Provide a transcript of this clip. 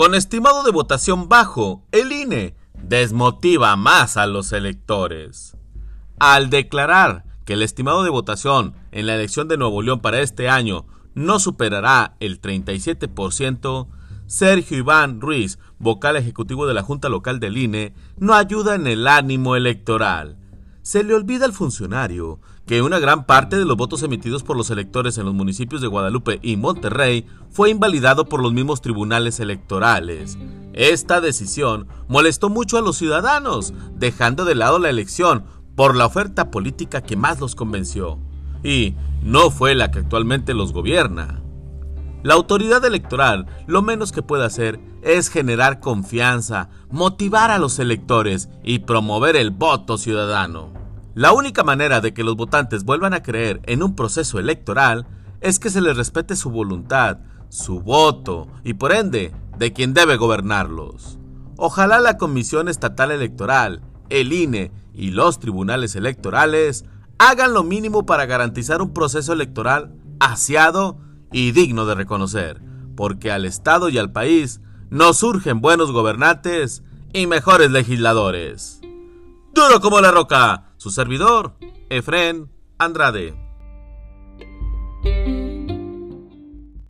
Con estimado de votación bajo, el INE desmotiva más a los electores. Al declarar que el estimado de votación en la elección de Nuevo León para este año no superará el 37%, Sergio Iván Ruiz, vocal ejecutivo de la Junta Local del INE, no ayuda en el ánimo electoral. Se le olvida al funcionario que una gran parte de los votos emitidos por los electores en los municipios de Guadalupe y Monterrey fue invalidado por los mismos tribunales electorales. Esta decisión molestó mucho a los ciudadanos, dejando de lado la elección por la oferta política que más los convenció, y no fue la que actualmente los gobierna. La autoridad electoral lo menos que puede hacer es generar confianza, motivar a los electores y promover el voto ciudadano. La única manera de que los votantes vuelvan a creer en un proceso electoral es que se les respete su voluntad, su voto y por ende de quien debe gobernarlos. Ojalá la Comisión Estatal Electoral, el INE y los tribunales electorales hagan lo mínimo para garantizar un proceso electoral aseado y digno de reconocer, porque al Estado y al país nos surgen buenos gobernantes y mejores legisladores. Duro como la roca, su servidor, Efren Andrade.